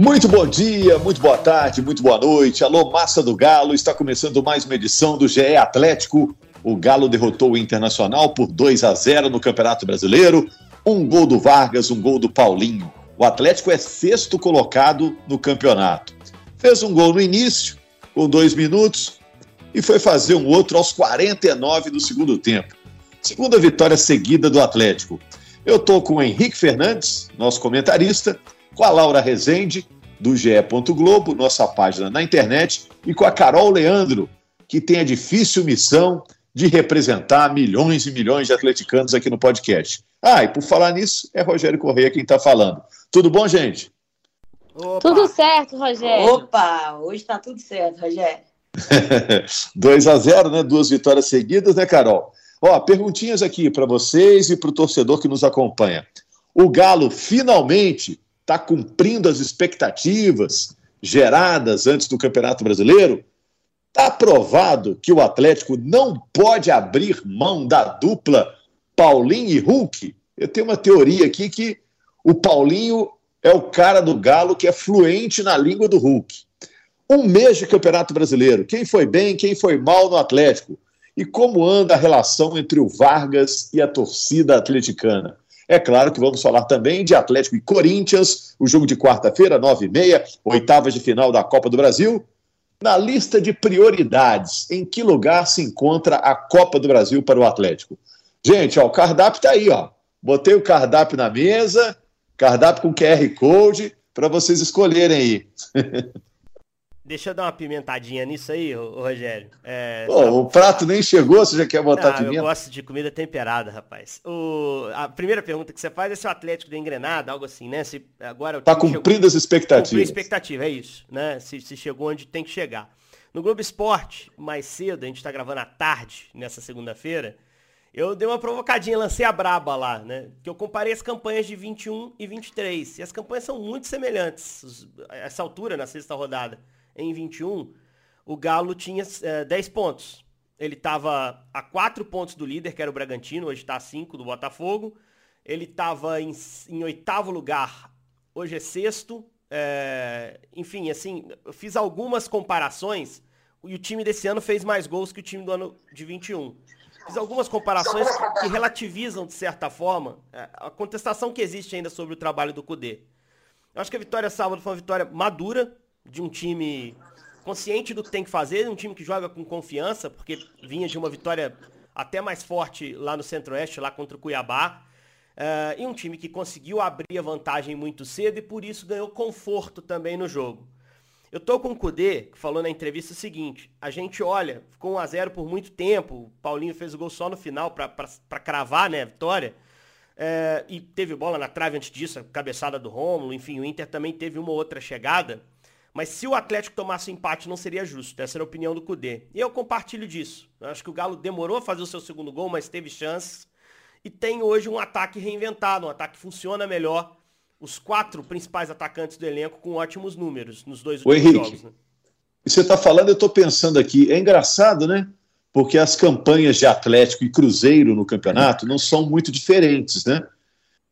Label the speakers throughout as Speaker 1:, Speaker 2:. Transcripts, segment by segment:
Speaker 1: Muito bom dia, muito boa tarde, muito boa noite. Alô, massa do Galo, está começando mais uma edição do GE Atlético. O Galo derrotou o Internacional por 2 a 0 no Campeonato Brasileiro. Um gol do Vargas, um gol do Paulinho. O Atlético é sexto colocado no campeonato. Fez um gol no início, com dois minutos, e foi fazer um outro aos 49 do segundo tempo. Segunda vitória seguida do Atlético. Eu estou com o Henrique Fernandes, nosso comentarista, com a Laura Rezende, do GE. Globo, nossa página na internet, e com a Carol Leandro, que tem a difícil missão de representar milhões e milhões de atleticanos aqui no podcast. Ah, e por falar nisso, é Rogério Correia quem está falando. Tudo bom, gente?
Speaker 2: Opa.
Speaker 3: Tudo certo, Rogério.
Speaker 2: Opa, hoje tá tudo certo, Rogério.
Speaker 1: 2 a 0 né? Duas vitórias seguidas, né, Carol? Ó, perguntinhas aqui para vocês e para o torcedor que nos acompanha. O Galo finalmente está cumprindo as expectativas geradas antes do Campeonato Brasileiro? Está provado que o Atlético não pode abrir mão da dupla Paulinho e Hulk? Eu tenho uma teoria aqui que o Paulinho é o cara do Galo que é fluente na língua do Hulk. Um mês de Campeonato Brasileiro. Quem foi bem, quem foi mal no Atlético? E como anda a relação entre o Vargas e a torcida atleticana? É claro que vamos falar também de Atlético e Corinthians, o jogo de quarta-feira, 9h30, oitavas de final da Copa do Brasil. Na lista de prioridades, em que lugar se encontra a Copa do Brasil para o Atlético? Gente, ó, o cardápio está aí, ó. Botei o cardápio na mesa, cardápio com QR Code, para vocês escolherem aí.
Speaker 4: Deixa eu dar uma pimentadinha nisso aí, Rogério. É,
Speaker 1: Pô, o prato nem chegou, você já quer botar
Speaker 4: ah,
Speaker 1: pimenta?
Speaker 4: Eu gosto de comida temperada, rapaz. O, a primeira pergunta que você faz é se o Atlético deu engrenada, algo assim, né? Se agora
Speaker 1: tá cumprindo as expectativas.
Speaker 4: Cumprindo expectativa, é isso, né? Se, se chegou onde tem que chegar. No Globo Esporte, mais cedo, a gente tá gravando à tarde, nessa segunda-feira, eu dei uma provocadinha, lancei a braba lá, né? Que eu comparei as campanhas de 21 e 23. E as campanhas são muito semelhantes. Essa altura, na sexta rodada em 21, o Galo tinha é, 10 pontos. Ele estava a 4 pontos do líder, que era o Bragantino, hoje está a 5 do Botafogo. Ele estava em, em, oitavo lugar, hoje é sexto. É, enfim, assim, eu fiz algumas comparações e o time desse ano fez mais gols que o time do ano de 21. Fiz algumas comparações que, relativizam, de certa forma, a contestação que existe ainda sobre o trabalho do Cudê. Eu acho que a vitória sábado foi uma vitória madura, de um time consciente do que tem que fazer, um time que joga com confiança, porque vinha de uma vitória até mais forte lá no Centro-Oeste, lá contra o Cuiabá. Uh, e um time que conseguiu abrir a vantagem muito cedo e por isso ganhou conforto também no jogo. Eu tô com o Kudê, que falou na entrevista o seguinte, a gente olha, ficou 1x0 por muito tempo, o Paulinho fez o gol só no final para cravar né, a vitória, uh, e teve bola na trave antes disso, a cabeçada do Rômulo, enfim, o Inter também teve uma outra chegada. Mas se o Atlético tomasse o empate, não seria justo. Essa era a opinião do Cudê. E eu compartilho disso. Eu acho que o Galo demorou a fazer o seu segundo gol, mas teve chances. E tem hoje um ataque reinventado, um ataque que funciona melhor. Os quatro principais atacantes do elenco com ótimos números nos dois últimos
Speaker 1: Henrique,
Speaker 4: jogos. Né?
Speaker 1: Você está falando, eu estou pensando aqui. É engraçado, né? Porque as campanhas de Atlético e Cruzeiro no campeonato não são muito diferentes, né?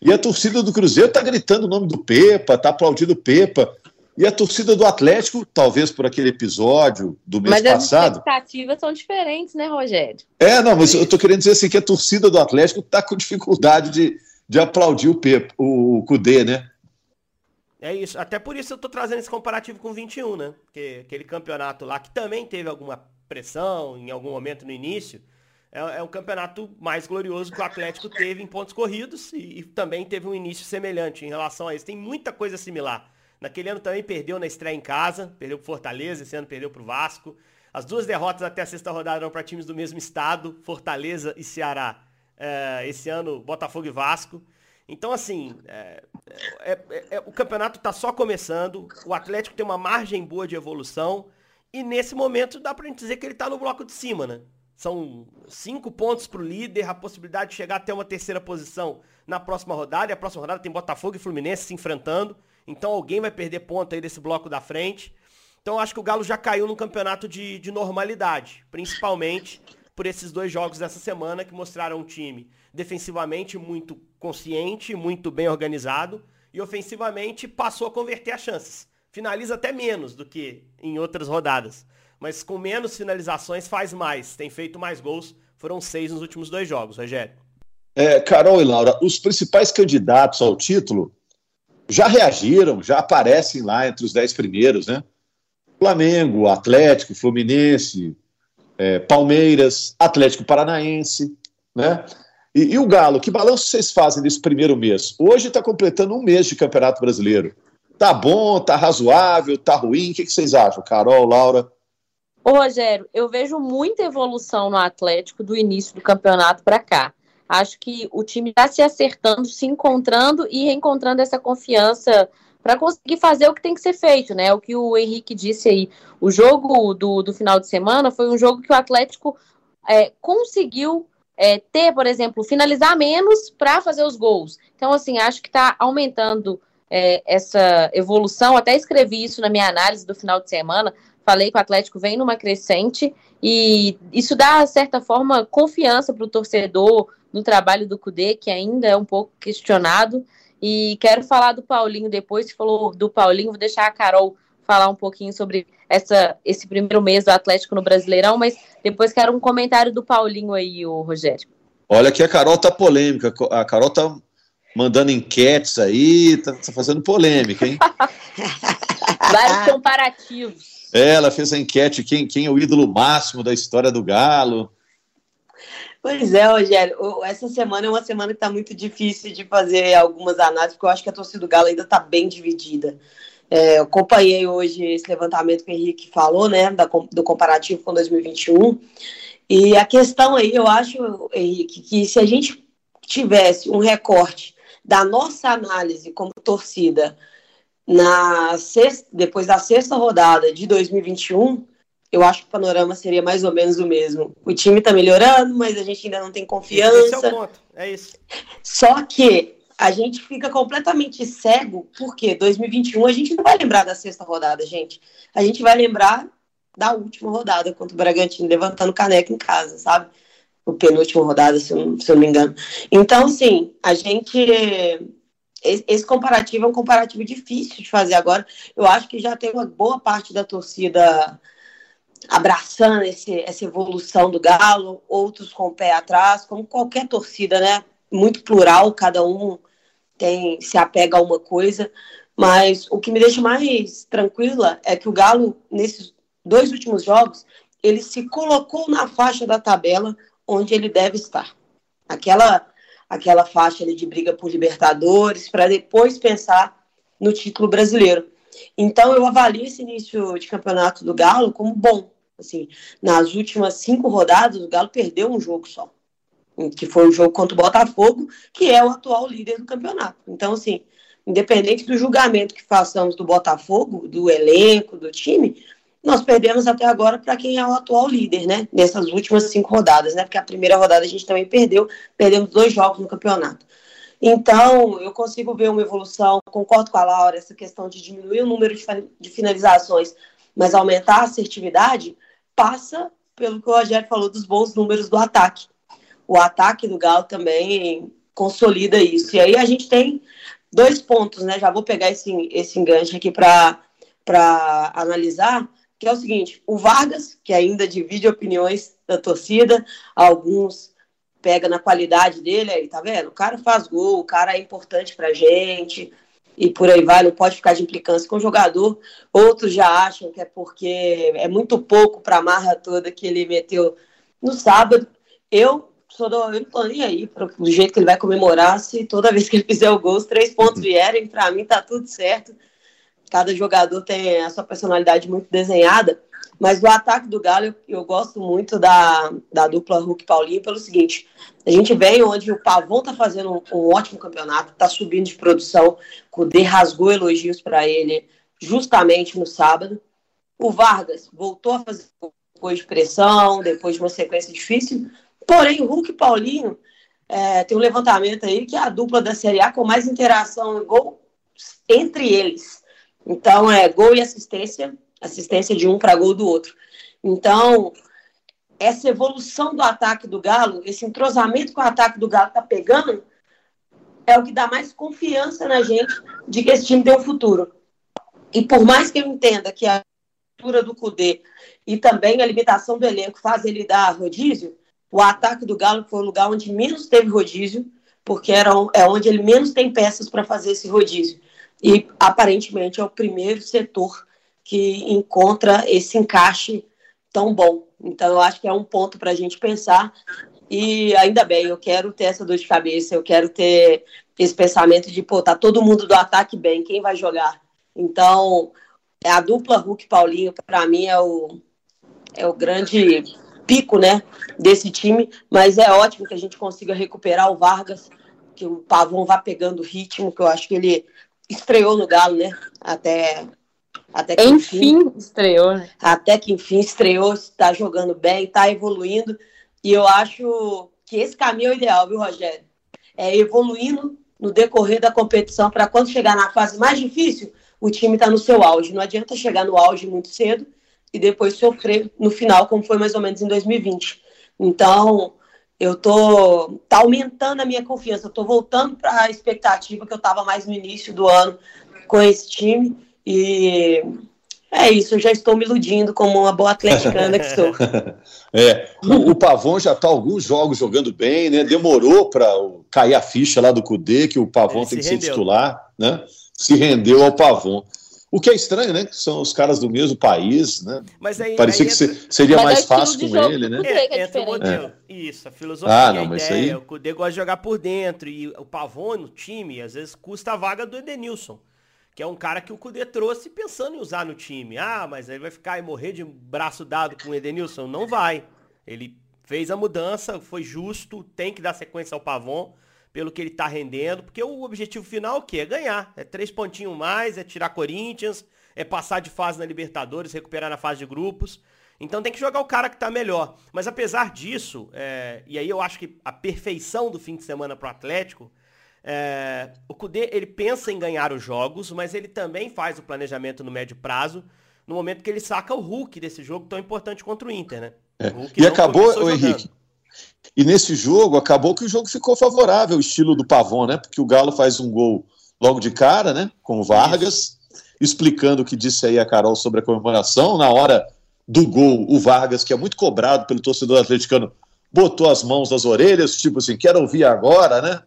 Speaker 1: E a torcida do Cruzeiro está gritando o nome do Pepa, está aplaudindo o Pepa. E a torcida do Atlético, talvez por aquele episódio do mês
Speaker 3: mas
Speaker 1: passado.
Speaker 3: Mas as expectativas são diferentes, né, Rogério?
Speaker 1: É, não, mas eu estou querendo dizer assim que a torcida do Atlético está com dificuldade de, de aplaudir o, Pepe, o, o Cudê, né?
Speaker 4: É isso. Até por isso eu estou trazendo esse comparativo com 21, né? Porque aquele campeonato lá que também teve alguma pressão em algum momento no início, é, é um campeonato mais glorioso que o Atlético teve em pontos corridos e, e também teve um início semelhante em relação a isso. Tem muita coisa similar. Naquele ano também perdeu na estreia em casa, perdeu pro Fortaleza, esse ano perdeu pro Vasco. As duas derrotas até a sexta rodada eram para times do mesmo estado, Fortaleza e Ceará. É, esse ano, Botafogo e Vasco. Então, assim, é, é, é, é o campeonato está só começando, o Atlético tem uma margem boa de evolução, e nesse momento dá pra gente dizer que ele está no bloco de cima, né? São cinco pontos para o líder, a possibilidade de chegar até uma terceira posição na próxima rodada. E a próxima rodada tem Botafogo e Fluminense se enfrentando. Então alguém vai perder ponto aí desse bloco da frente. Então acho que o Galo já caiu num campeonato de, de normalidade, principalmente por esses dois jogos dessa semana que mostraram um time defensivamente muito consciente, muito bem organizado e ofensivamente passou a converter as chances. Finaliza até menos do que em outras rodadas mas com menos finalizações faz mais, tem feito mais gols. Foram seis nos últimos dois jogos, Rogério.
Speaker 1: É, Carol e Laura, os principais candidatos ao título já reagiram, já aparecem lá entre os dez primeiros, né? Flamengo, Atlético, Fluminense, é, Palmeiras, Atlético Paranaense, né? E, e, o Galo, que balanço vocês fazem desse primeiro mês? Hoje está completando um mês de Campeonato Brasileiro. Tá bom, tá razoável, tá ruim? O que, que vocês acham, Carol, Laura?
Speaker 3: Ô, Rogério, eu vejo muita evolução no Atlético do início do campeonato para cá. Acho que o time está se acertando, se encontrando e reencontrando essa confiança para conseguir fazer o que tem que ser feito, né? O que o Henrique disse aí. O jogo do, do final de semana foi um jogo que o Atlético é, conseguiu é, ter, por exemplo, finalizar menos para fazer os gols. Então, assim, acho que está aumentando é, essa evolução. Até escrevi isso na minha análise do final de semana. Falei que o Atlético vem numa crescente e isso dá, de certa forma, confiança para o torcedor no trabalho do Cudê, que ainda é um pouco questionado. E quero falar do Paulinho depois, que falou do Paulinho, vou deixar a Carol falar um pouquinho sobre essa, esse primeiro mês do Atlético no Brasileirão, mas depois quero um comentário do Paulinho aí, o Rogério.
Speaker 1: Olha que a Carol tá polêmica, a Carol tá mandando enquetes aí, tá, tá fazendo polêmica, hein?
Speaker 3: Vários comparativos.
Speaker 1: É, ela fez a enquete quem, quem é o ídolo máximo da história do Galo.
Speaker 2: Pois é, Rogério. Essa semana é uma semana que está muito difícil de fazer algumas análises, porque eu acho que a torcida do Galo ainda está bem dividida. É, eu acompanhei hoje esse levantamento que o Henrique falou, né, da, do comparativo com 2021. E a questão aí, eu acho, Henrique, que se a gente tivesse um recorte da nossa análise como torcida na sexta, depois da sexta rodada de 2021, eu acho que o panorama seria mais ou menos o mesmo. O time está melhorando, mas a gente ainda não tem confiança. Esse
Speaker 4: é o ponto, é isso.
Speaker 2: Só que a gente fica completamente cego, porque 2021 a gente não vai lembrar da sexta rodada, gente. A gente vai lembrar da última rodada contra o Bragantino, levantando caneca em casa, sabe? O penúltima rodada, se eu, se eu não me engano. Então, assim, a gente esse comparativo é um comparativo difícil de fazer agora. Eu acho que já tem uma boa parte da torcida abraçando esse, essa evolução do Galo, outros com o pé atrás, como qualquer torcida, né? Muito plural, cada um tem se apega a uma coisa. Mas o que me deixa mais tranquila é que o Galo, nesses dois últimos jogos, ele se colocou na faixa da tabela onde ele deve estar. Aquela aquela faixa ali de briga por Libertadores, para depois pensar no título brasileiro. Então eu avalio esse início de campeonato do Galo como bom. Assim, nas últimas cinco rodadas, o Galo perdeu um jogo só, que foi o jogo contra o Botafogo, que é o atual líder do campeonato. Então, assim, independente do julgamento que façamos do Botafogo, do elenco, do time, nós perdemos até agora para quem é o atual líder, né? Nessas últimas cinco rodadas, né? Porque a primeira rodada a gente também perdeu, perdemos dois jogos no campeonato. Então, eu consigo ver uma evolução, concordo com a Laura, essa questão de diminuir o número de finalizações, mas aumentar a assertividade, passa pelo que o Rogério falou dos bons números do ataque. O ataque do Galo também consolida isso. E aí a gente tem dois pontos, né? Já vou pegar esse, esse enganche aqui para analisar que é o seguinte: o Vargas, que ainda divide opiniões da torcida, alguns pega na qualidade dele, aí tá vendo? O cara faz gol, o cara é importante pra gente, e por aí vai, não pode ficar de implicância com o jogador. Outros já acham que é porque é muito pouco pra marra toda que ele meteu no sábado. Eu sou do, eu não tô nem aí pro, do jeito que ele vai comemorar, se toda vez que ele fizer o gol, os três pontos vierem, pra mim tá tudo certo cada jogador tem a sua personalidade muito desenhada, Mas no ataque do Galo, eu, eu gosto muito da, da dupla Hulk Paulinho pelo seguinte: a gente vem onde o Pavon tá fazendo um, um ótimo campeonato, tá subindo de produção, o D rasgou elogios para ele justamente no sábado. O Vargas voltou a fazer depois de pressão, depois de uma sequência difícil. Porém, o Hulk Paulinho é, tem um levantamento aí que é a dupla da Série A com mais interação gol entre eles. Então, é gol e assistência, assistência de um para gol do outro. Então, essa evolução do ataque do Galo, esse entrosamento que o ataque do Galo está pegando, é o que dá mais confiança na gente de que esse time tem um futuro. E por mais que eu entenda que a altura do Cudê e também a limitação do elenco faz ele dar rodízio, o ataque do Galo foi o lugar onde menos teve rodízio, porque era, é onde ele menos tem peças para fazer esse rodízio. E aparentemente é o primeiro setor que encontra esse encaixe tão bom. Então eu acho que é um ponto para a gente pensar. E ainda bem, eu quero ter essa dor de cabeça, eu quero ter esse pensamento de, pô, tá todo mundo do ataque bem, quem vai jogar? Então, é a dupla Hulk Paulinho, para mim, é o, é o grande pico, né, desse time, mas é ótimo que a gente consiga recuperar o Vargas, que o Pavon vá pegando ritmo, que eu acho que ele estreou no Galo, né, até até que
Speaker 3: enfim, enfim estreou, né?
Speaker 2: Até que enfim estreou, está jogando bem, está evoluindo, e eu acho que esse caminho é o ideal, viu, Rogério? É evoluindo no decorrer da competição para quando chegar na fase mais difícil, o time está no seu auge. Não adianta chegar no auge muito cedo e depois sofrer no final, como foi mais ou menos em 2020. Então, eu tô tá aumentando a minha confiança, eu tô voltando para a expectativa que eu estava mais no início do ano com esse time e é isso, eu já estou me iludindo como uma boa atleticana que sou.
Speaker 1: é, o, o Pavon já está alguns jogos jogando bem, né? Demorou para cair a ficha lá do Cudê, que o Pavon Ele tem que rendeu. ser titular, né? Se rendeu ao Pavon. O que é estranho, né? Que são os caras do mesmo país, né?
Speaker 4: Mas aí,
Speaker 1: Parecia
Speaker 4: aí
Speaker 1: que entra... seria mas mais é fácil com ele, né?
Speaker 4: É, entra o modelo. É. Isso, a filosofia, ah, não, a ideia. Aí... O Cudê gosta de jogar por dentro. E o Pavon no time, às vezes, custa a vaga do Edenilson. Que é um cara que o Cudê trouxe pensando em usar no time. Ah, mas ele vai ficar e morrer de braço dado com o Edenilson? Não vai. Ele fez a mudança, foi justo, tem que dar sequência ao Pavon pelo que ele está rendendo, porque o objetivo final é o quê? É ganhar. É três pontinhos mais, é tirar Corinthians, é passar de fase na Libertadores, recuperar na fase de grupos. Então tem que jogar o cara que está melhor. Mas apesar disso, é, e aí eu acho que a perfeição do fim de semana para o Atlético, é, o Cudê ele pensa em ganhar os jogos, mas ele também faz o planejamento no médio prazo, no momento que ele saca o Hulk desse jogo tão importante contra o Inter, né?
Speaker 1: É. E acabou, o Henrique, e nesse jogo, acabou que o jogo ficou favorável, o estilo do Pavon, né? Porque o Galo faz um gol logo de cara, né? Com o Vargas, explicando o que disse aí a Carol sobre a comemoração. Na hora do gol, o Vargas, que é muito cobrado pelo torcedor atleticano, botou as mãos nas orelhas, tipo assim, quero ouvir agora, né?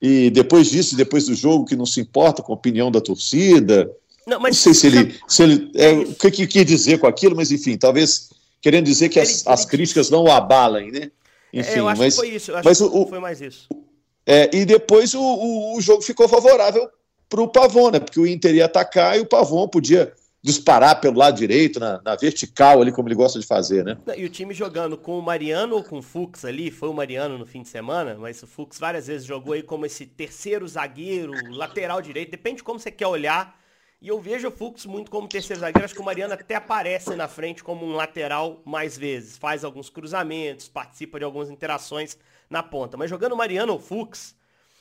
Speaker 1: E depois disso, depois do jogo, que não se importa com a opinião da torcida. Não, mas... não sei se ele. Se ele é, o que, que quer dizer com aquilo, mas enfim, talvez querendo dizer que as, as críticas não o abalem, né?
Speaker 4: Enfim, é, eu acho mas, que foi isso. Eu acho mas que o, foi mais isso.
Speaker 1: É, e depois o, o, o jogo ficou favorável para o Pavon, né? Porque o Inter ia atacar e o Pavon podia disparar pelo lado direito, na, na, vertical ali, como ele gosta de fazer, né?
Speaker 4: E o time jogando com o Mariano ou com o Fux ali, foi o Mariano no fim de semana, mas o Fux várias vezes jogou aí como esse terceiro zagueiro, lateral direito, depende de como você quer olhar. E eu vejo o Fux muito como terceiro zagueiro. Acho que o Mariano até aparece na frente como um lateral mais vezes. Faz alguns cruzamentos, participa de algumas interações na ponta. Mas jogando o Mariano ou Fux,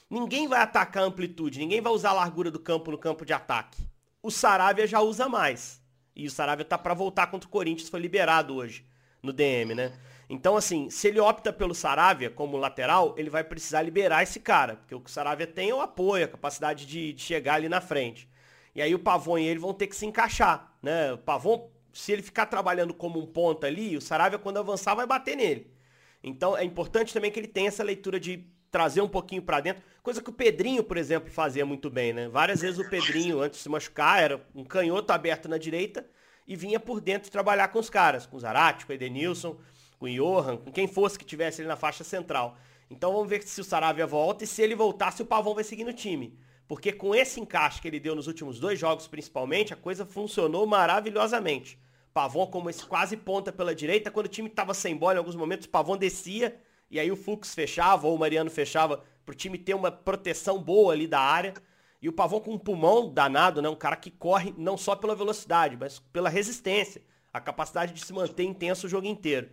Speaker 4: ninguém vai atacar a amplitude, ninguém vai usar a largura do campo no campo de ataque. O Saravia já usa mais. E o Saravia tá para voltar contra o Corinthians, foi liberado hoje no DM, né? Então, assim, se ele opta pelo Saravia como lateral, ele vai precisar liberar esse cara. Porque o que o Saravia tem é o apoio, a capacidade de, de chegar ali na frente. E aí o Pavon e ele vão ter que se encaixar, né? O Pavon, se ele ficar trabalhando como um ponta ali, o Saravia quando avançar vai bater nele. Então é importante também que ele tenha essa leitura de trazer um pouquinho para dentro, coisa que o Pedrinho, por exemplo, fazia muito bem, né? Várias vezes o Pedrinho, antes de se machucar, era um canhoto aberto na direita e vinha por dentro trabalhar com os caras, com o Zarate, com o Edenilson, com o Johan, com quem fosse que tivesse ali na faixa central. Então vamos ver se o Saravia volta e se ele voltar, se o Pavão vai seguir no time. Porque com esse encaixe que ele deu nos últimos dois jogos, principalmente, a coisa funcionou maravilhosamente. Pavon como esse quase ponta pela direita. Quando o time estava sem bola, em alguns momentos, Pavon descia e aí o Fux fechava ou o Mariano fechava para o time ter uma proteção boa ali da área. E o Pavon com um pulmão danado, né? Um cara que corre não só pela velocidade, mas pela resistência. A capacidade de se manter intenso o jogo inteiro.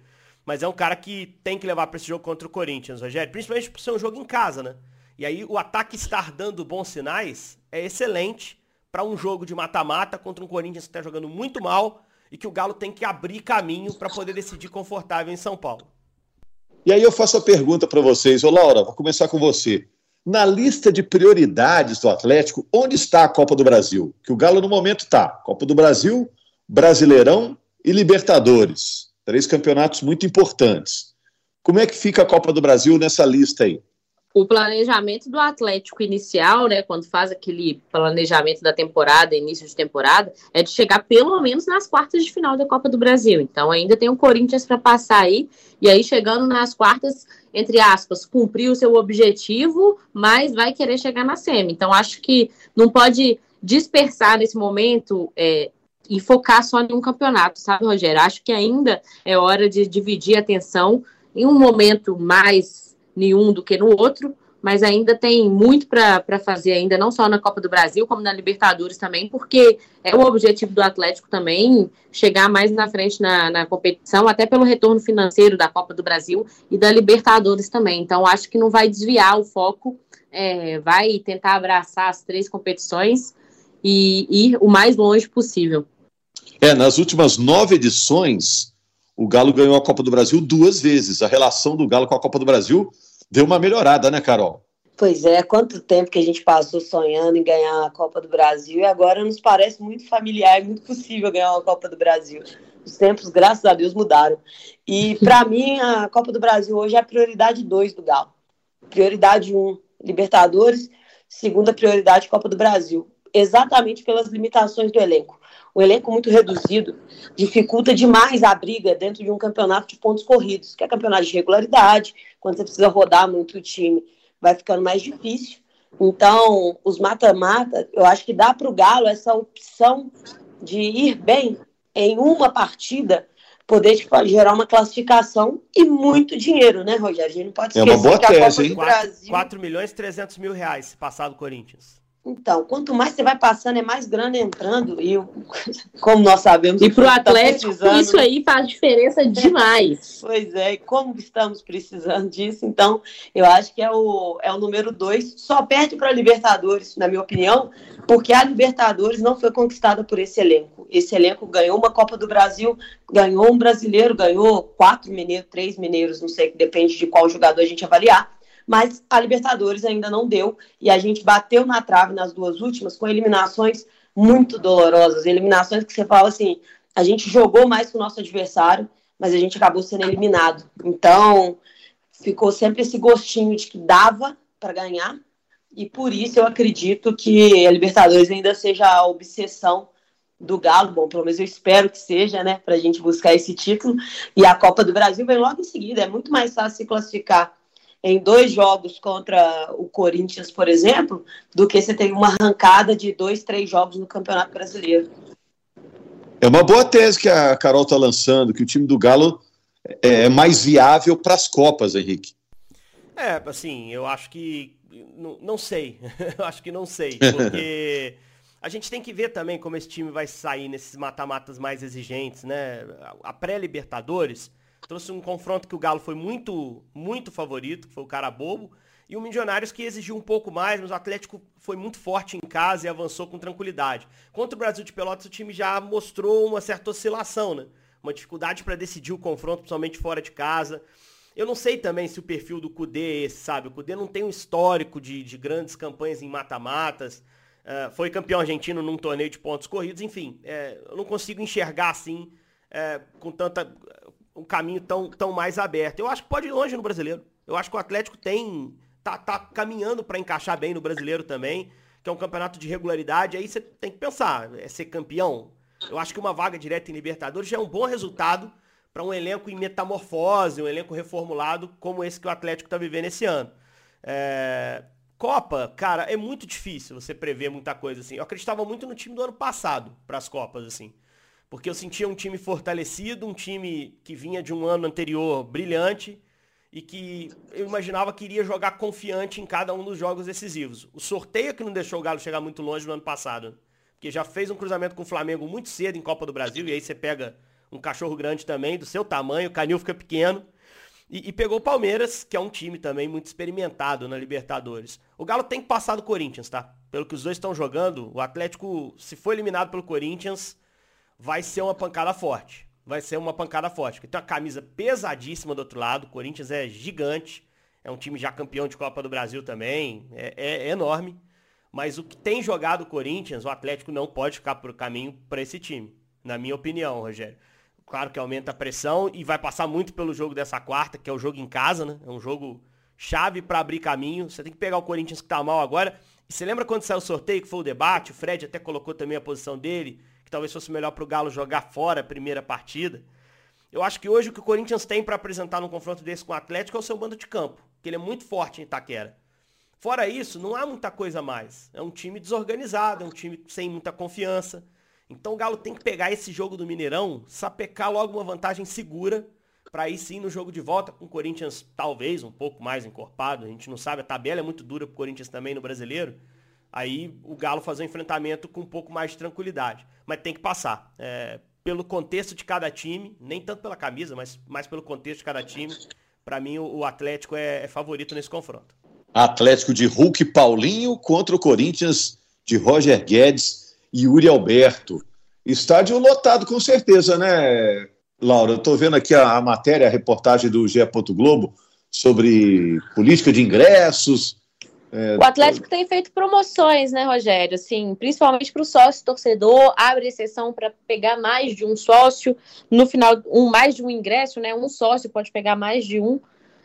Speaker 4: Mas é um cara que tem que levar para esse jogo contra o Corinthians, Rogério. Principalmente por ser um jogo em casa, né? E aí o ataque estar dando bons sinais é excelente para um jogo de mata-mata contra um Corinthians que está jogando muito mal e que o Galo tem que abrir caminho para poder decidir confortável em São Paulo.
Speaker 1: E aí eu faço a pergunta para vocês, ô Laura, vou começar com você. Na lista de prioridades do Atlético, onde está a Copa do Brasil? Que o Galo no momento está. Copa do Brasil, Brasileirão e Libertadores. Três campeonatos muito importantes. Como é que fica a Copa do Brasil nessa lista aí?
Speaker 3: O planejamento do Atlético inicial, né, quando faz aquele planejamento da temporada, início de temporada, é de chegar pelo menos nas quartas de final da Copa do Brasil. Então ainda tem o Corinthians para passar aí, e aí chegando nas quartas, entre aspas, cumprir o seu objetivo, mas vai querer chegar na semi. Então acho que não pode dispersar nesse momento é, e focar só em um campeonato, sabe, Rogério? Acho que ainda é hora de dividir a atenção em um momento mais nenhum do que no outro, mas ainda tem muito para fazer ainda, não só na Copa do Brasil, como na Libertadores também, porque é o objetivo do Atlético também chegar mais na frente na, na competição, até pelo retorno financeiro da Copa do Brasil e da Libertadores também. Então, acho que não vai desviar o foco, é, vai tentar abraçar as três competições e ir o mais longe possível.
Speaker 1: É, nas últimas nove edições, o Galo ganhou a Copa do Brasil duas vezes. A relação do Galo com a Copa do Brasil deu uma melhorada, né, Carol?
Speaker 2: Pois é, quanto tempo que a gente passou sonhando em ganhar a Copa do Brasil e agora nos parece muito familiar, muito possível ganhar uma Copa do Brasil. Os tempos, graças a Deus, mudaram. E para mim, a Copa do Brasil hoje é a prioridade 2 do Galo. Prioridade 1, um, Libertadores. Segunda prioridade, Copa do Brasil. Exatamente pelas limitações do elenco. O elenco muito reduzido dificulta demais a briga dentro de um campeonato de pontos corridos, que é campeonato de regularidade, quando você precisa rodar muito o time, vai ficando mais difícil. Então, os mata-mata, eu acho que dá para o Galo essa opção de ir bem em uma partida, poder tipo, gerar uma classificação e muito dinheiro, né, Rogério? A gente não pode esquecer
Speaker 1: é uma boa
Speaker 2: que
Speaker 1: tese,
Speaker 2: a Copa
Speaker 1: hein?
Speaker 2: do Brasil...
Speaker 4: 4 milhões e 300 mil reais se passar do Corinthians.
Speaker 2: Então, quanto mais você vai passando, é mais grana entrando. E como nós sabemos.
Speaker 3: E para o
Speaker 2: tá
Speaker 3: Atlético, isso
Speaker 2: né?
Speaker 3: aí faz diferença demais.
Speaker 2: Pois é, e como estamos precisando disso, então eu acho que é o, é o número dois. Só perde para a Libertadores, na minha opinião, porque a Libertadores não foi conquistada por esse elenco. Esse elenco ganhou uma Copa do Brasil, ganhou um brasileiro, ganhou quatro mineiros, três mineiros, não sei, depende de qual jogador a gente avaliar mas a Libertadores ainda não deu e a gente bateu na trave nas duas últimas com eliminações muito dolorosas, eliminações que você fala assim, a gente jogou mais que o nosso adversário, mas a gente acabou sendo eliminado. Então, ficou sempre esse gostinho de que dava para ganhar, e por isso eu acredito que a Libertadores ainda seja a obsessão do Galo, bom, pelo menos eu espero que seja, né, para a gente buscar esse título. E a Copa do Brasil vem logo em seguida. É muito mais fácil se classificar em dois jogos contra o Corinthians, por exemplo, do que você ter uma arrancada de dois, três jogos no Campeonato Brasileiro.
Speaker 1: É uma boa tese que a Carol está lançando, que o time do Galo é, é mais viável para as Copas, Henrique.
Speaker 4: É, assim, eu acho que. Não, não sei. eu acho que não sei. Porque a gente tem que ver também como esse time vai sair nesses mata-matas mais exigentes, né? A pré-Libertadores trouxe um confronto que o Galo foi muito, muito favorito, que foi o cara bobo, e o Milionários que exigiu um pouco mais, mas o Atlético foi muito forte em casa e avançou com tranquilidade. Contra o Brasil de Pelotas, o time já mostrou uma certa oscilação, né? Uma dificuldade para decidir o confronto, principalmente fora de casa. Eu não sei também se o perfil do Cudê é esse, sabe? O Cudê não tem um histórico de, de grandes campanhas em mata-matas. Uh, foi campeão argentino num torneio de pontos corridos. Enfim, é, eu não consigo enxergar assim, é, com tanta um caminho tão, tão mais aberto. Eu acho que pode ir longe no brasileiro. Eu acho que o Atlético tem. tá, tá caminhando para encaixar bem no brasileiro também, que é um campeonato de regularidade. Aí você tem que pensar, é ser campeão. Eu acho que uma vaga direta em Libertadores já é um bom resultado para um elenco em metamorfose, um elenco reformulado como esse que o Atlético está vivendo esse ano. É... Copa, cara, é muito difícil você prever muita coisa assim. Eu acreditava muito no time do ano passado para as Copas, assim. Porque eu sentia um time fortalecido, um time que vinha de um ano anterior brilhante e que eu imaginava que iria jogar confiante em cada um dos jogos decisivos. O sorteio é que não deixou o Galo chegar muito longe no ano passado. Porque já fez um cruzamento com o Flamengo muito cedo em Copa do Brasil, e aí você pega um cachorro grande também, do seu tamanho, o canil fica pequeno. E, e, pegou o Palmeiras, que é um time também muito experimentado na Libertadores. O Galo tem que passar do Corinthians, tá? Pelo que os dois estão jogando, o Atlético, se for eliminado pelo Corinthians, vai ser uma pancada forte. Vai ser uma pancada forte. Porque tem uma camisa pesadíssima do outro lado. O Corinthians é gigante. É um time já campeão de Copa do Brasil também. É, é, é enorme. Mas o que tem jogado o Corinthians, o Atlético não pode ficar por caminho para esse time. Na minha opinião, Rogério. Claro que aumenta a pressão e vai passar muito pelo jogo dessa quarta, que é o jogo em casa, né? É um jogo chave para abrir caminho. Você tem que pegar o Corinthians que tá mal agora. E você lembra quando saiu o sorteio, que foi o debate? O Fred até colocou também a posição dele que talvez fosse melhor para o Galo jogar fora a primeira partida. Eu acho que hoje o que o Corinthians tem para apresentar num confronto desse com o Atlético é o seu bando de campo, que ele é muito forte em Itaquera. Fora isso, não há muita coisa mais. É um time desorganizado, é um time sem muita confiança. Então o Galo tem que pegar esse jogo do Mineirão, sapecar logo uma vantagem segura, para aí sim no jogo de volta, com o Corinthians talvez um pouco mais encorpado. A gente não sabe, a tabela é muito dura para o Corinthians também no brasileiro aí o Galo fazer um enfrentamento com um pouco mais de tranquilidade. Mas tem que passar. É, pelo contexto de cada time, nem tanto pela camisa, mas mais pelo contexto de cada time, para mim o, Atlético é, é, favorito nesse confronto.
Speaker 1: Atlético de Hulk Paulinho contra o Corinthians de Roger Guedes e Yuri Alberto. Estádio lotado com certeza, né, Laura? Eu tô vendo aqui a, a matéria, a reportagem do GE. Globo sobre política de ingressos,
Speaker 3: é, o Atlético tem feito promoções, né, Rogério? Assim, principalmente para o sócio torcedor, abre exceção para pegar mais de um sócio. No final, um mais de um ingresso, né? Um sócio pode pegar mais de um.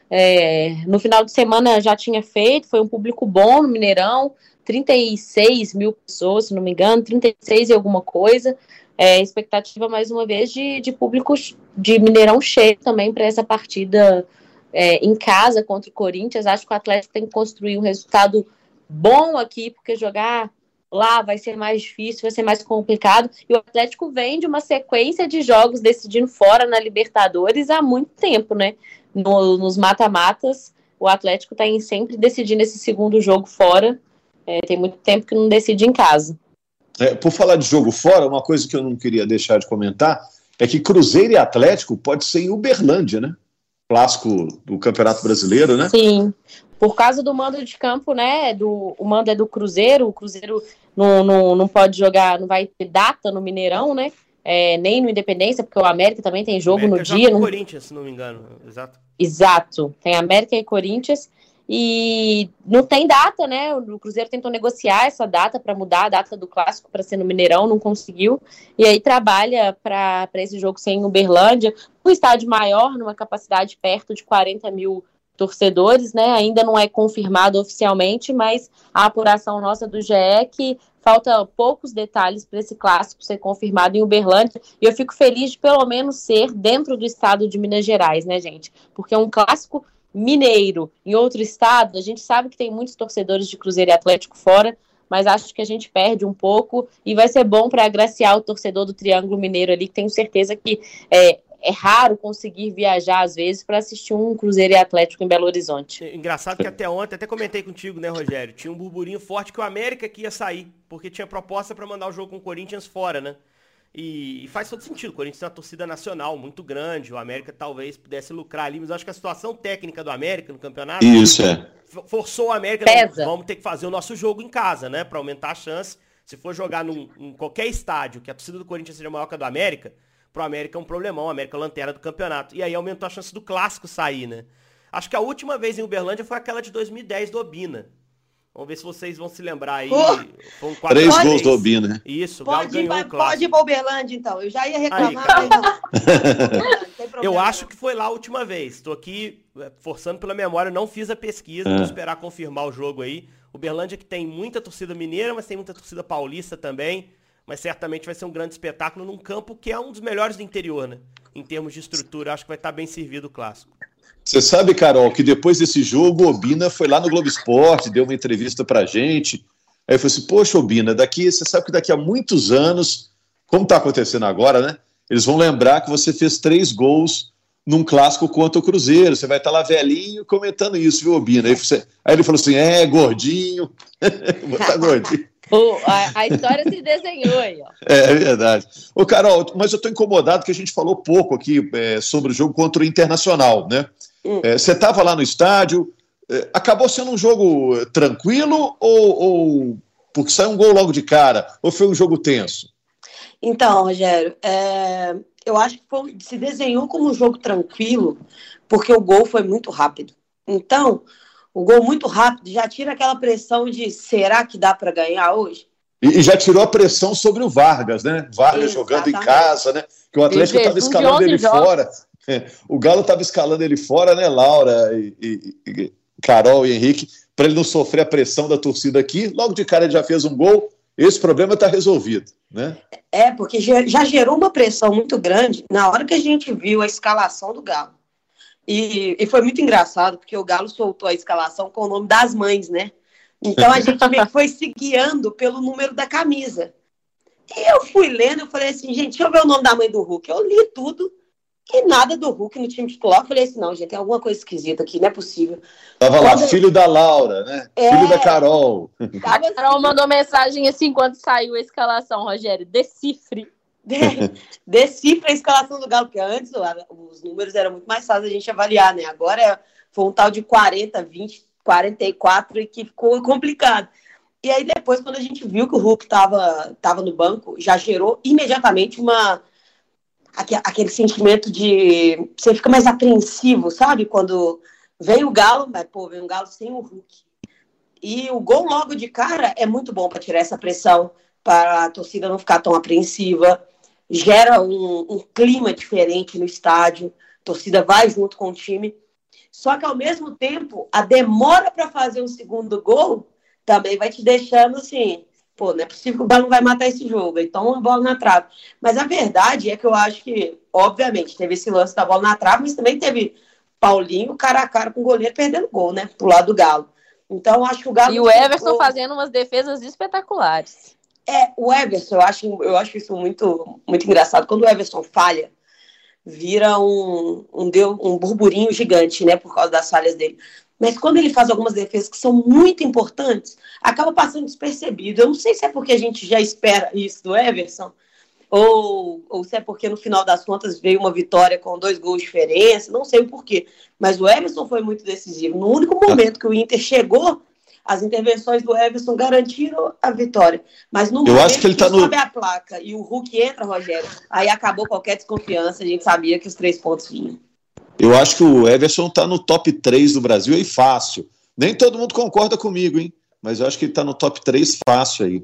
Speaker 3: É, no final de semana já tinha feito, foi um público bom no Mineirão, 36 mil pessoas, se não me engano, 36 e alguma coisa. É, expectativa, mais uma vez, de, de público de Mineirão cheio também para essa partida é, em casa contra o Corinthians. Acho que o Atlético tem que construir um resultado bom aqui, porque jogar lá vai ser mais difícil, vai ser mais complicado. E o Atlético vem de uma sequência de jogos decidindo fora na Libertadores há muito tempo, né? No, nos mata-matas, o Atlético está sempre decidindo esse segundo jogo fora. É, tem muito tempo que não decide em casa.
Speaker 1: É, por falar de jogo fora, uma coisa que eu não queria deixar de comentar é que Cruzeiro e Atlético pode ser em Uberlândia, né? Clássico do Campeonato Brasileiro, né?
Speaker 3: Sim. Por causa do mando de campo, né? Do, o mando é do Cruzeiro, o Cruzeiro não, não, não pode jogar, não vai ter data no Mineirão, né? É, nem no Independência, porque o América também tem jogo América no dia.
Speaker 4: No Corinthians, se não me engano. Exato.
Speaker 3: Exato. Tem América e Corinthians. E não tem data, né? O Cruzeiro tentou negociar essa data para mudar a data do clássico para ser no Mineirão, não conseguiu. E aí trabalha para esse jogo ser em Uberlândia, um estádio maior, numa capacidade perto de 40 mil torcedores, né? Ainda não é confirmado oficialmente, mas a apuração nossa do GE é que falta poucos detalhes para esse clássico ser confirmado em Uberlândia. E eu fico feliz de pelo menos ser dentro do estado de Minas Gerais, né, gente? Porque é um clássico mineiro em outro estado, a gente sabe que tem muitos torcedores de Cruzeiro e Atlético fora, mas acho que a gente perde um pouco e vai ser bom para agraciar o torcedor do Triângulo Mineiro ali, que tenho certeza que é, é raro conseguir viajar às vezes para assistir um Cruzeiro e Atlético em Belo Horizonte.
Speaker 4: Engraçado que até ontem, até comentei contigo, né, Rogério? Tinha um burburinho forte que o América que ia sair, porque tinha proposta para mandar o jogo com o Corinthians fora, né? E, faz todo sentido. O Corinthians tem uma torcida nacional muito grande. O América talvez pudesse lucrar ali, mas eu acho que a situação técnica do América no campeonato.
Speaker 1: Isso é.
Speaker 4: Forçou o América. Não, vamos ter que fazer o nosso jogo em casa, né? Para aumentar a chance. Se for jogar num, em qualquer estádio que a torcida do Corinthians seja maior que a do América, pro América é um problemão. O América é lanterna do campeonato. E aí aumentou a chance do clássico sair, né? Acho que a última vez em Uberlândia foi aquela de 2010 do Obina. Vamos ver se vocês vão se lembrar aí.
Speaker 1: Oh, Três gols do Obina. né?
Speaker 4: Isso,
Speaker 2: pode, Galo ganhou ir, Pode ir para Uberlândia, então. Eu já ia reclamar. Aí,
Speaker 4: eu acho que foi lá a última vez. Estou aqui é, forçando pela memória, não fiz a pesquisa, é. vou esperar confirmar o jogo aí. Uberlândia que tem muita torcida mineira, mas tem muita torcida paulista também. Mas certamente vai ser um grande espetáculo num campo que é um dos melhores do interior, né? Em termos de estrutura, acho que vai estar bem servido o clássico.
Speaker 1: Você sabe, Carol, que depois desse jogo, Obina foi lá no Globo Esporte, deu uma entrevista pra gente. Aí eu falei assim, poxa, Obina, daqui, você sabe que daqui a muitos anos, como está acontecendo agora, né? Eles vão lembrar que você fez três gols num clássico contra o Cruzeiro. Você vai estar tá lá velhinho comentando isso, viu, Bina? Aí, você, aí ele falou assim: é, gordinho. Vou tá gordinho.
Speaker 3: A, a, história se desenhou aí, ó.
Speaker 1: É, é verdade. Ô, Carol, mas eu estou incomodado que a gente falou pouco aqui é, sobre o jogo contra o Internacional, né? Hum. É, você estava lá no estádio, é, acabou sendo um jogo tranquilo ou, ou, porque saiu um gol logo de cara, ou foi um jogo tenso?
Speaker 2: Então, Rogério, é, eu acho que foi, se desenhou como um jogo tranquilo, porque o gol foi muito rápido. Então, o gol muito rápido já tira aquela pressão de será que dá para ganhar hoje?
Speaker 1: E, e, já tirou a pressão sobre o Vargas, né? Vargas Exatamente. jogando em casa, né? Que o Atlético estava escalando ele fora. É, o Galo estava escalando ele fora, né, Laura e, e, e Carol e Henrique, para ele não sofrer a pressão da torcida aqui. Logo de cara ele já fez um gol. Esse problema está resolvido, né?
Speaker 2: É, porque já gerou uma pressão muito grande na hora que a gente viu a escalação do Galo. E, e, foi muito engraçado, porque o Galo soltou a escalação com o nome das mães, né? Então a gente meio que foi se guiando pelo número da camisa. E eu fui lendo, eu falei assim, gente, deixa eu ver o nome da mãe do Hulk. Eu li tudo e nada do Hulk no time titular. Eu falei assim, não, gente, tem alguma coisa esquisita aqui, não é possível.
Speaker 1: Tava quando... lá, filho da Laura, né? É... Filho da Carol.
Speaker 3: A Carol mandou mensagem assim quando saiu a escalação, Rogério, decifre.
Speaker 2: decifra a escalação do Galo, porque antes os números eram muito mais fáceis a gente avaliar, né? Agora é, foi um tal de 40, 20, 44 e que ficou complicado. E aí depois, quando a gente viu que o Hulk estava tava no banco, já gerou imediatamente uma aquele sentimento de você fica mais apreensivo, sabe? Quando vem o Galo, mas pô, vem o Galo sem o Hulk. E o gol logo de cara é muito bom para tirar essa pressão, para a torcida não ficar tão apreensiva gera um, um clima diferente no estádio, a torcida vai junto com o time. Só que ao mesmo tempo, a demora para fazer um segundo gol também vai te deixando assim, pô, não é possível que o Galo vai matar esse jogo, então uma bola na trave. Mas a verdade é que eu acho que, obviamente, teve esse lance da bola na trave, mas também teve Paulinho cara a cara com o goleiro perdendo gol, né, pro lado do Galo. Então, acho que o Galo.
Speaker 3: E o Everson ficou... fazendo umas defesas espetaculares.
Speaker 2: É, o Everson, eu acho, eu acho isso muito, muito engraçado. Quando o Everson falha, vira um, um, deu, um burburinho gigante, né, por causa das falhas dele. Mas quando ele faz algumas defesas que são muito importantes, acaba passando despercebido. Eu não sei se é porque a gente já espera isso do Everson, ou, ou se é porque no final das contas veio uma vitória com dois gols de diferença, não sei o porquê. Mas o Everson foi muito decisivo. No único momento que o Inter chegou as intervenções do Everson garantiram a vitória. Mas no
Speaker 1: eu acho que ele tá no...
Speaker 2: sobe a placa e o Hulk entra, Rogério, aí acabou qualquer desconfiança, a gente sabia que os três pontos vinham.
Speaker 1: Eu acho que o Everson está no top 3 do Brasil aí fácil. Nem todo mundo concorda comigo, hein? Mas eu acho que ele está no top 3 fácil aí.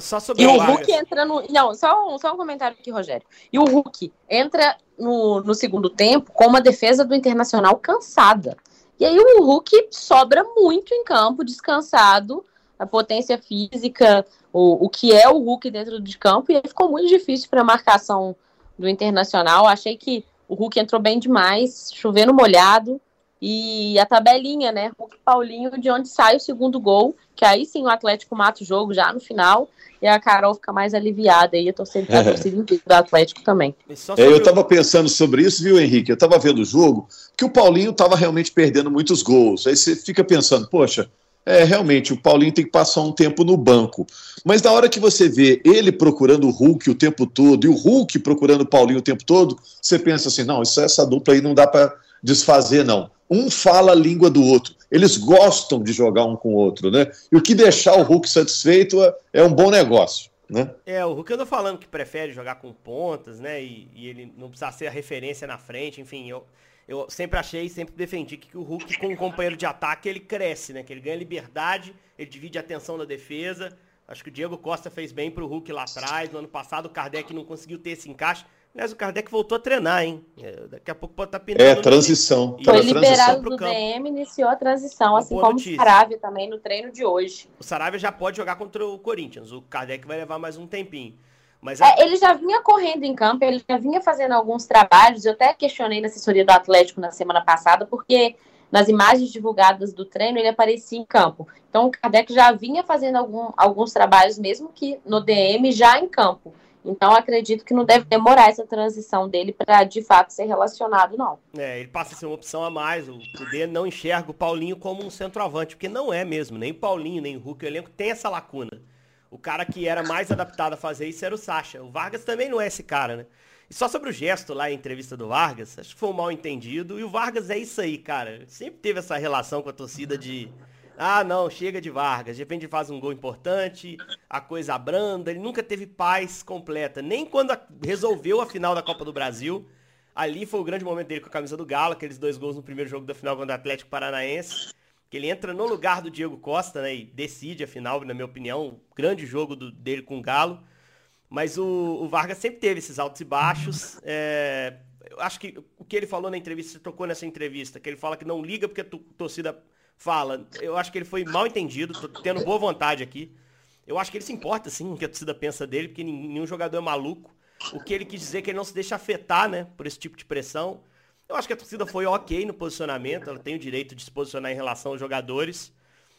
Speaker 3: Só sobre e o Hulk entra no. Não, só um, só um comentário aqui, Rogério. E o Hulk entra no, no segundo tempo com uma defesa do Internacional cansada. E aí o Hulk sobra muito em campo, descansado, a potência física, o, o que é o Hulk dentro de campo, e ficou muito difícil para a marcação do Internacional. Achei que o Hulk entrou bem demais, chovendo molhado, e a tabelinha, né? Hulk Paulinho, de onde sai o segundo gol, que aí sim o Atlético mata o jogo já no final, e a Carol fica mais aliviada aí, a torcida, a torcida do Atlético também.
Speaker 1: É, eu estava pensando sobre isso, viu, Henrique? Eu estava vendo o jogo, que o Paulinho estava realmente perdendo muitos gols. Aí você fica pensando, poxa, é, realmente, o Paulinho tem que passar um tempo no banco. Mas na hora que você vê ele procurando o Hulk o tempo todo e o Hulk procurando o Paulinho o tempo todo, você pensa assim: não, isso, essa dupla aí não dá para desfazer, não. Um fala a língua do outro. Eles gostam de jogar um com o outro, né? E o que deixar o Hulk satisfeito é, é um bom negócio. Né?
Speaker 4: É, o Hulk anda falando que prefere jogar com pontas, né? E, e, ele não precisa ser a referência na frente, enfim, eu, eu sempre achei, sempre defendi que o Hulk, com um companheiro de ataque, ele cresce, né? Que ele ganha liberdade, ele divide a atenção da defesa. Acho que o Diego Costa fez bem pro Hulk lá atrás. No ano passado o Kardec não conseguiu ter esse encaixe. Aliás, o Kardec voltou a treinar, hein? É, daqui a pouco pode estar tá
Speaker 1: pinando. É, transição.
Speaker 3: Foi liberado do DM, iniciou a transição, Uma assim como notícia. o Saravia também no treino de hoje.
Speaker 4: O Saravia já pode jogar contra o Corinthians. O Kardec vai levar mais um tempinho. Mas
Speaker 3: a... é, ele já vinha correndo em campo, ele já vinha fazendo alguns trabalhos. Eu até questionei na assessoria do Atlético na semana passada, porque nas imagens divulgadas do treino ele aparecia em campo. Então o Kardec já vinha fazendo algum, alguns trabalhos, mesmo que no DM, já em campo. Então acredito que não deve demorar essa transição dele para de fato ser relacionado, não.
Speaker 4: É, ele passa a ser uma opção a mais. O Cudê não enxerga o Paulinho como um centroavante, porque não é mesmo. Nem Paulinho, nem Hulk, o elenco tem essa lacuna. O cara que era mais adaptado a fazer isso era o Sacha. O Vargas também não é esse cara, né? E só sobre o gesto lá em entrevista do Vargas, acho que foi um mal entendido. E o Vargas é isso aí, cara. Sempre teve essa relação com a torcida de ah, não, chega de Vargas. De repente faz um gol importante, a coisa abranda. Ele nunca teve paz completa. Nem quando a, resolveu a final da Copa do Brasil. Ali foi o grande momento dele com a camisa do Galo, aqueles dois gols no primeiro jogo da final contra o Atlético Paranaense. Que ele entra no lugar do Diego Costa, né? E decide a final, na minha opinião. grande jogo do, dele com o Galo. Mas o, o, Vargas sempre teve esses altos e baixos. É, eu acho que o que ele falou na entrevista, tocou nessa entrevista, que ele fala que não liga porque a torcida fala. Eu acho que ele foi mal entendido, tô tendo boa vontade aqui. Eu acho que ele se importa, sim, o que a torcida pensa dele, porque nenhum jogador é maluco. O que ele quis dizer é que ele não se deixa afetar, né, por esse tipo de pressão. Eu acho que a torcida foi ok no posicionamento, ela tem o direito de se posicionar em relação aos jogadores.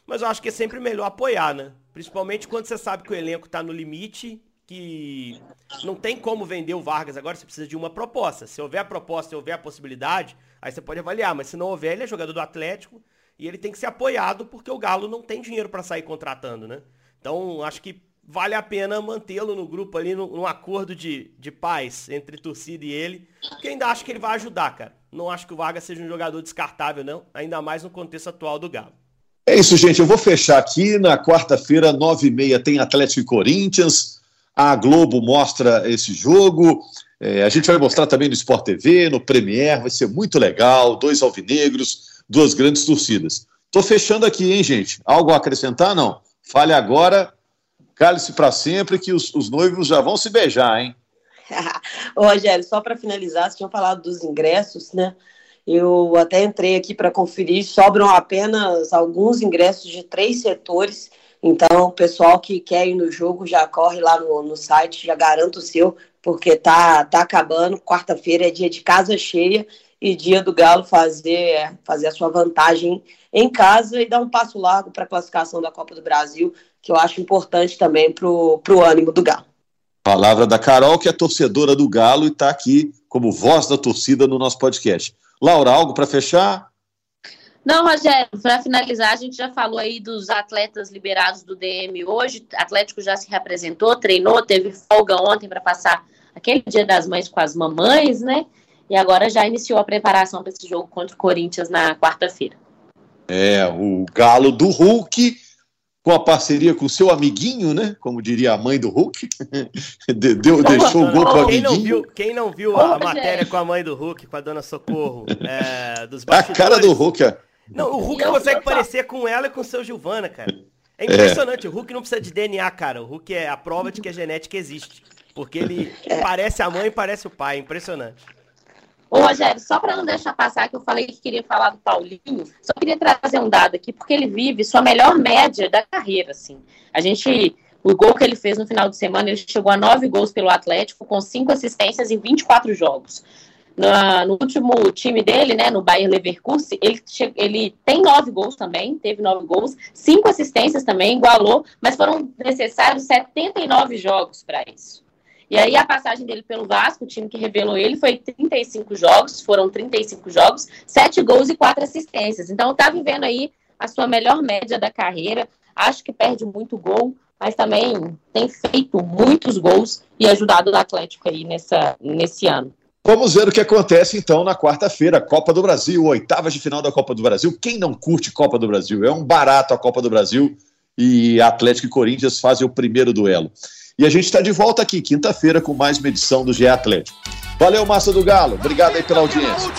Speaker 4: Mas eu acho que é sempre melhor apoiar, né? Principalmente quando você sabe que o elenco está no limite, que não tem como vender o Vargas agora, você precisa de uma proposta. Se houver a proposta e houver a possibilidade, aí você pode avaliar. Mas se não houver, ele é jogador do Atlético, e ele tem que ser apoiado porque o Galo não tem dinheiro para sair contratando, né? Então, acho que vale a pena mantê-lo no grupo ali, num, acordo de, de paz entre torcida e ele, porque ainda acho que ele vai ajudar, cara. Não acho que o Vargas seja um jogador descartável, não, ainda mais no contexto atual do Galo.
Speaker 1: É isso, gente. Eu vou fechar aqui. Na quarta-feira, nove e meia, tem Atlético e Corinthians. A Globo mostra esse jogo. É, a gente vai mostrar também no Sport TV, no Premier. Vai ser muito legal. Dois alvinegros duas grandes torcidas. Estou fechando aqui, hein, gente? Algo a acrescentar? Não. Fale agora, cale-se para sempre, que os, os, noivos já vão se beijar, hein?
Speaker 2: Ô, Rogério, só para finalizar, vocês tinham falado dos ingressos, né? Eu até entrei aqui para conferir, sobram apenas alguns ingressos de três setores. Então, o pessoal que quer ir no jogo já corre lá no, no site, já garanta o seu, porque tá, tá acabando. Quarta-feira é dia de casa cheia e dia do Galo fazer, fazer a sua vantagem em casa e dar um passo largo para a classificação da Copa do Brasil, que eu acho importante também para o ânimo do Galo.
Speaker 1: Palavra da Carol, que é torcedora do Galo e está aqui como voz da torcida no nosso podcast. Laura, algo para fechar?
Speaker 3: Não, Rogério, para finalizar, a gente já falou aí dos atletas liberados do DM hoje. O Atlético já se representou, treinou, teve folga ontem para passar aquele dia das mães com as mamães, né? E agora já iniciou a preparação para esse jogo contra o Corinthians na quarta-feira.
Speaker 1: É, o Galo do Hulk, com a parceria com o seu amiguinho, né? Como diria a mãe do Hulk. Deu, deixou o gol pro
Speaker 4: quem amiguinho. Não viu, quem não viu a matéria com a mãe do Hulk, com a dona Socorro, é, dos
Speaker 1: A cara do Hulk, é.
Speaker 4: Não, o Hulk consegue parecer com ela e com o seu Giovana, cara. É impressionante, é. o Hulk não precisa de DNA, cara. O Hulk é a prova de que a genética existe. Porque ele é. parece a mãe e parece o pai. É impressionante.
Speaker 3: Ô, Rogério, só para não deixar passar que eu falei que queria falar do Paulinho, só queria trazer um dado aqui, porque ele vive sua melhor média da carreira, assim. A gente, o gol que ele fez no final de semana, ele chegou a nove gols pelo Atlético, com cinco assistências em 24 jogos. No, no último time dele, né, no Bayern Leverkusen, ele, ele tem nove gols também, teve nove gols, cinco assistências também, igualou, mas foram necessários 79 jogos para isso. E aí a passagem dele pelo Vasco, o time que revelou ele, foi 35 jogos, foram 35 jogos, 7 gols e 4 assistências. Então tá vivendo aí a sua melhor média da carreira. Acho que perde muito gol, mas também tem feito muitos gols e ajudado o Atlético aí nessa, nesse ano.
Speaker 1: Vamos ver o que acontece então na quarta-feira, Copa do Brasil, oitavas de final da Copa do Brasil. Quem não curte Copa do Brasil? É um barato a Copa do Brasil e Atlético e Corinthians fazem o primeiro duelo. E a gente está de volta aqui, quinta-feira, com mais uma edição do GE Atlético. Valeu, Massa do Galo. Obrigado aí pela audiência.